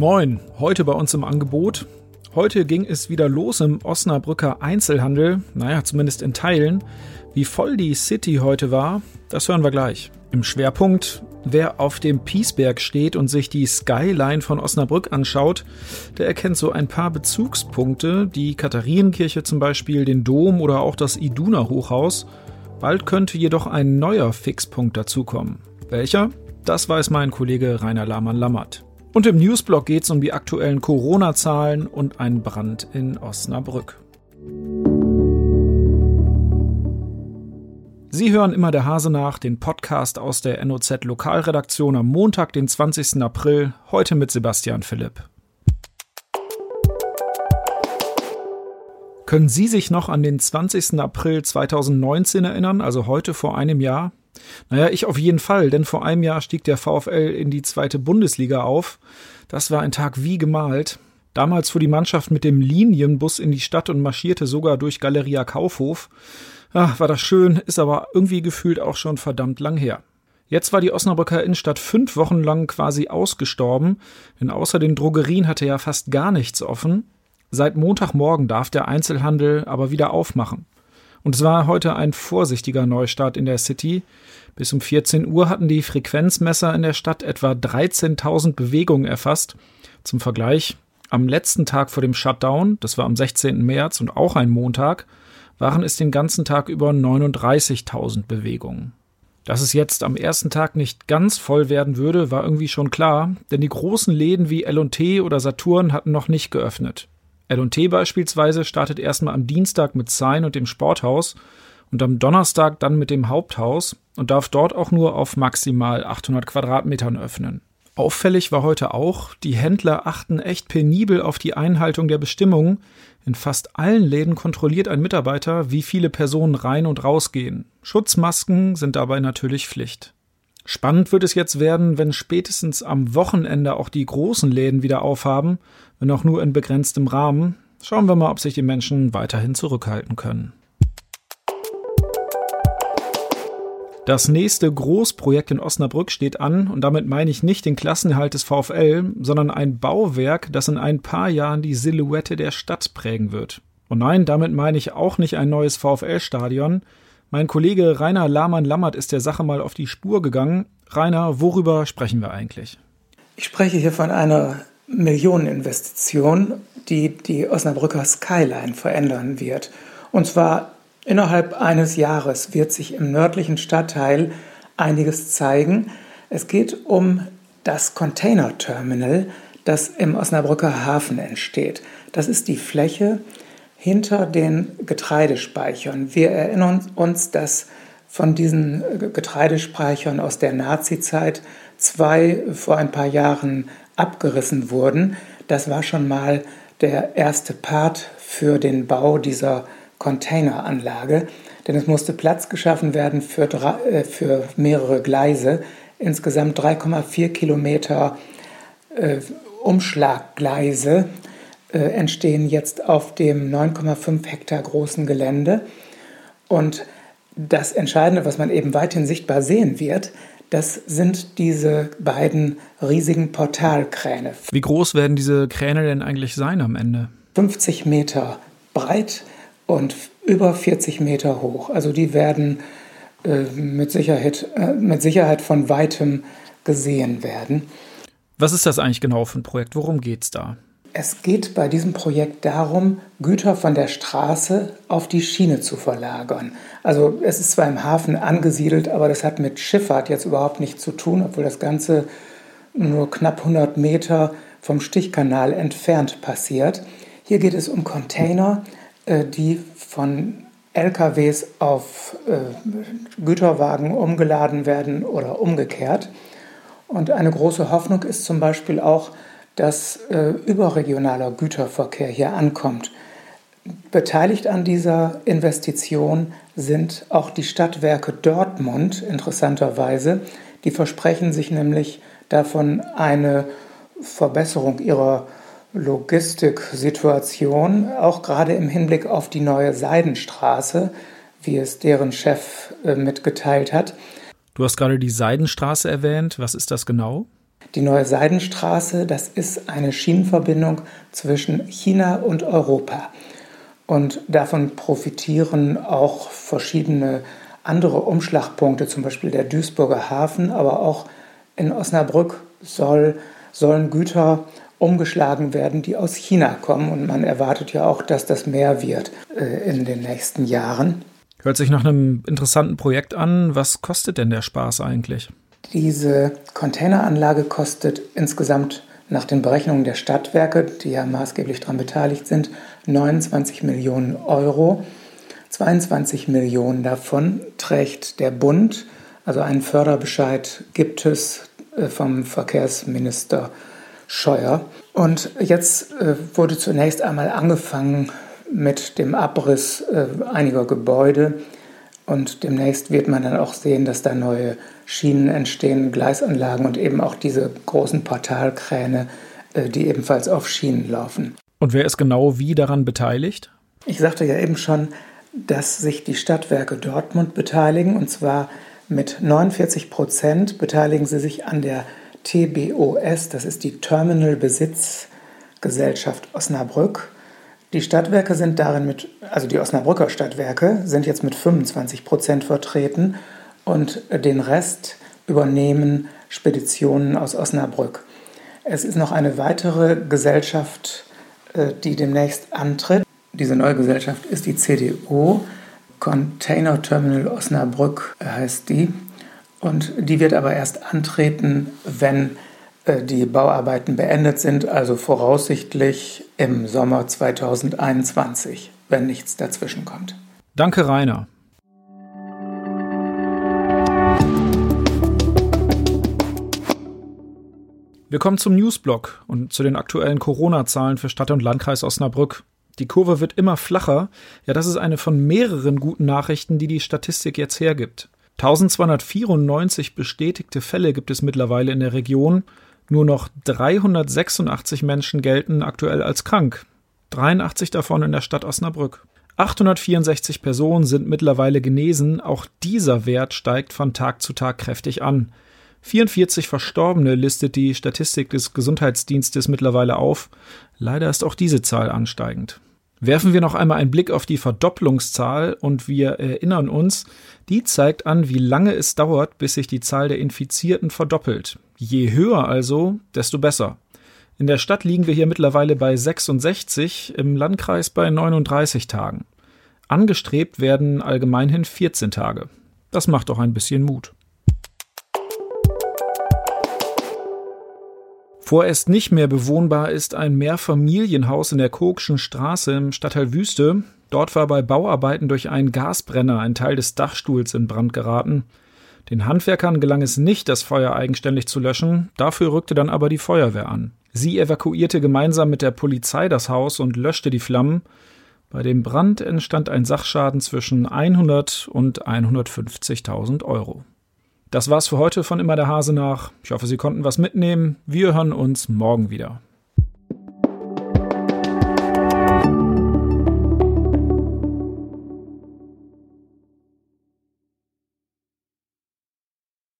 Moin, heute bei uns im Angebot. Heute ging es wieder los im Osnabrücker Einzelhandel, naja, zumindest in Teilen. Wie voll die City heute war, das hören wir gleich. Im Schwerpunkt, wer auf dem Piesberg steht und sich die Skyline von Osnabrück anschaut, der erkennt so ein paar Bezugspunkte, die Katharinenkirche zum Beispiel, den Dom oder auch das Iduna Hochhaus. Bald könnte jedoch ein neuer Fixpunkt dazukommen. Welcher? Das weiß mein Kollege Rainer Lahmann-Lammert. Und im Newsblog geht es um die aktuellen Corona-Zahlen und einen Brand in Osnabrück. Sie hören immer der Hase nach, den Podcast aus der NOZ Lokalredaktion am Montag, den 20. April, heute mit Sebastian Philipp. Können Sie sich noch an den 20. April 2019 erinnern, also heute vor einem Jahr? Naja, ich auf jeden Fall, denn vor einem Jahr stieg der VfL in die zweite Bundesliga auf. Das war ein Tag wie gemalt. Damals fuhr die Mannschaft mit dem Linienbus in die Stadt und marschierte sogar durch Galeria Kaufhof. Ach, war das schön, ist aber irgendwie gefühlt auch schon verdammt lang her. Jetzt war die Osnabrücker Innenstadt fünf Wochen lang quasi ausgestorben, denn außer den Drogerien hatte ja fast gar nichts offen. Seit Montagmorgen darf der Einzelhandel aber wieder aufmachen. Und es war heute ein vorsichtiger Neustart in der City. Bis um 14 Uhr hatten die Frequenzmesser in der Stadt etwa 13.000 Bewegungen erfasst. Zum Vergleich, am letzten Tag vor dem Shutdown, das war am 16. März und auch ein Montag, waren es den ganzen Tag über 39.000 Bewegungen. Dass es jetzt am ersten Tag nicht ganz voll werden würde, war irgendwie schon klar, denn die großen Läden wie L&T oder Saturn hatten noch nicht geöffnet. L&T beispielsweise startet erstmal am Dienstag mit Sign und dem Sporthaus und am Donnerstag dann mit dem Haupthaus und darf dort auch nur auf maximal 800 Quadratmetern öffnen. Auffällig war heute auch, die Händler achten echt penibel auf die Einhaltung der Bestimmungen. In fast allen Läden kontrolliert ein Mitarbeiter, wie viele Personen rein und rausgehen. Schutzmasken sind dabei natürlich Pflicht. Spannend wird es jetzt werden, wenn spätestens am Wochenende auch die großen Läden wieder aufhaben, wenn auch nur in begrenztem Rahmen. Schauen wir mal, ob sich die Menschen weiterhin zurückhalten können. Das nächste Großprojekt in Osnabrück steht an und damit meine ich nicht den Klassenerhalt des VfL, sondern ein Bauwerk, das in ein paar Jahren die Silhouette der Stadt prägen wird. Und nein, damit meine ich auch nicht ein neues VfL-Stadion, mein Kollege Rainer Lahmann-Lammert ist der Sache mal auf die Spur gegangen. Rainer, worüber sprechen wir eigentlich? Ich spreche hier von einer Millioneninvestition, die die Osnabrücker Skyline verändern wird. Und zwar innerhalb eines Jahres wird sich im nördlichen Stadtteil einiges zeigen. Es geht um das Container Terminal, das im Osnabrücker Hafen entsteht. Das ist die Fläche, hinter den Getreidespeichern. Wir erinnern uns, dass von diesen Getreidespeichern aus der Nazizeit zwei vor ein paar Jahren abgerissen wurden. Das war schon mal der erste Part für den Bau dieser Containeranlage, denn es musste Platz geschaffen werden für, drei, äh, für mehrere Gleise, insgesamt 3,4 Kilometer äh, Umschlaggleise äh, entstehen jetzt auf dem 9,5 Hektar großen Gelände. Und das Entscheidende, was man eben weithin sichtbar sehen wird, das sind diese beiden riesigen Portalkräne. Wie groß werden diese Kräne denn eigentlich sein am Ende? 50 Meter breit und über 40 Meter hoch. Also die werden äh, mit, Sicherheit, äh, mit Sicherheit von weitem gesehen werden. Was ist das eigentlich genau für ein Projekt? Worum geht es da? Es geht bei diesem Projekt darum, Güter von der Straße auf die Schiene zu verlagern. Also es ist zwar im Hafen angesiedelt, aber das hat mit Schifffahrt jetzt überhaupt nichts zu tun, obwohl das Ganze nur knapp 100 Meter vom Stichkanal entfernt passiert. Hier geht es um Container, äh, die von LKWs auf äh, Güterwagen umgeladen werden oder umgekehrt. Und eine große Hoffnung ist zum Beispiel auch, dass äh, überregionaler Güterverkehr hier ankommt. Beteiligt an dieser Investition sind auch die Stadtwerke Dortmund, interessanterweise. Die versprechen sich nämlich davon eine Verbesserung ihrer Logistiksituation, auch gerade im Hinblick auf die neue Seidenstraße, wie es deren Chef äh, mitgeteilt hat. Du hast gerade die Seidenstraße erwähnt. Was ist das genau? Die neue Seidenstraße, das ist eine Schienenverbindung zwischen China und Europa. Und davon profitieren auch verschiedene andere Umschlagpunkte, zum Beispiel der Duisburger Hafen, aber auch in Osnabrück soll, sollen Güter umgeschlagen werden, die aus China kommen. Und man erwartet ja auch, dass das mehr wird äh, in den nächsten Jahren. Hört sich nach einem interessanten Projekt an. Was kostet denn der Spaß eigentlich? Diese Containeranlage kostet insgesamt nach den Berechnungen der Stadtwerke, die ja maßgeblich daran beteiligt sind, 29 Millionen Euro. 22 Millionen davon trägt der Bund. Also einen Förderbescheid gibt es äh, vom Verkehrsminister Scheuer. Und jetzt äh, wurde zunächst einmal angefangen mit dem Abriss äh, einiger Gebäude. Und demnächst wird man dann auch sehen, dass da neue Schienen entstehen, Gleisanlagen und eben auch diese großen Portalkräne, die ebenfalls auf Schienen laufen. Und wer ist genau wie daran beteiligt? Ich sagte ja eben schon, dass sich die Stadtwerke Dortmund beteiligen. Und zwar mit 49 Prozent beteiligen sie sich an der TBOS, das ist die Terminal Besitzgesellschaft Osnabrück. Die Stadtwerke sind darin mit, also die Osnabrücker Stadtwerke sind jetzt mit 25 Prozent vertreten und den Rest übernehmen Speditionen aus Osnabrück. Es ist noch eine weitere Gesellschaft, äh, die demnächst antritt. Diese neue Gesellschaft ist die CDO, Container Terminal Osnabrück heißt die. Und die wird aber erst antreten, wenn äh, die Bauarbeiten beendet sind, also voraussichtlich im Sommer 2021, wenn nichts dazwischen kommt. Danke, Rainer. Wir kommen zum Newsblock und zu den aktuellen Corona-Zahlen für Stadt und Landkreis Osnabrück. Die Kurve wird immer flacher. Ja, das ist eine von mehreren guten Nachrichten, die die Statistik jetzt hergibt. 1294 bestätigte Fälle gibt es mittlerweile in der Region. Nur noch 386 Menschen gelten aktuell als krank. 83 davon in der Stadt Osnabrück. 864 Personen sind mittlerweile genesen. Auch dieser Wert steigt von Tag zu Tag kräftig an. 44 Verstorbene listet die Statistik des Gesundheitsdienstes mittlerweile auf. Leider ist auch diese Zahl ansteigend. Werfen wir noch einmal einen Blick auf die Verdopplungszahl und wir erinnern uns, die zeigt an, wie lange es dauert, bis sich die Zahl der Infizierten verdoppelt. Je höher also, desto besser. In der Stadt liegen wir hier mittlerweile bei 66, im Landkreis bei 39 Tagen. Angestrebt werden allgemeinhin 14 Tage. Das macht doch ein bisschen Mut. Vorerst nicht mehr bewohnbar ist ein Mehrfamilienhaus in der Kokschen Straße im Stadtteil Wüste. Dort war bei Bauarbeiten durch einen Gasbrenner ein Teil des Dachstuhls in Brand geraten. Den Handwerkern gelang es nicht, das Feuer eigenständig zu löschen, dafür rückte dann aber die Feuerwehr an. Sie evakuierte gemeinsam mit der Polizei das Haus und löschte die Flammen. Bei dem Brand entstand ein Sachschaden zwischen 100 und 150.000 Euro. Das war's für heute von Immer der Hase nach. Ich hoffe, Sie konnten was mitnehmen. Wir hören uns morgen wieder.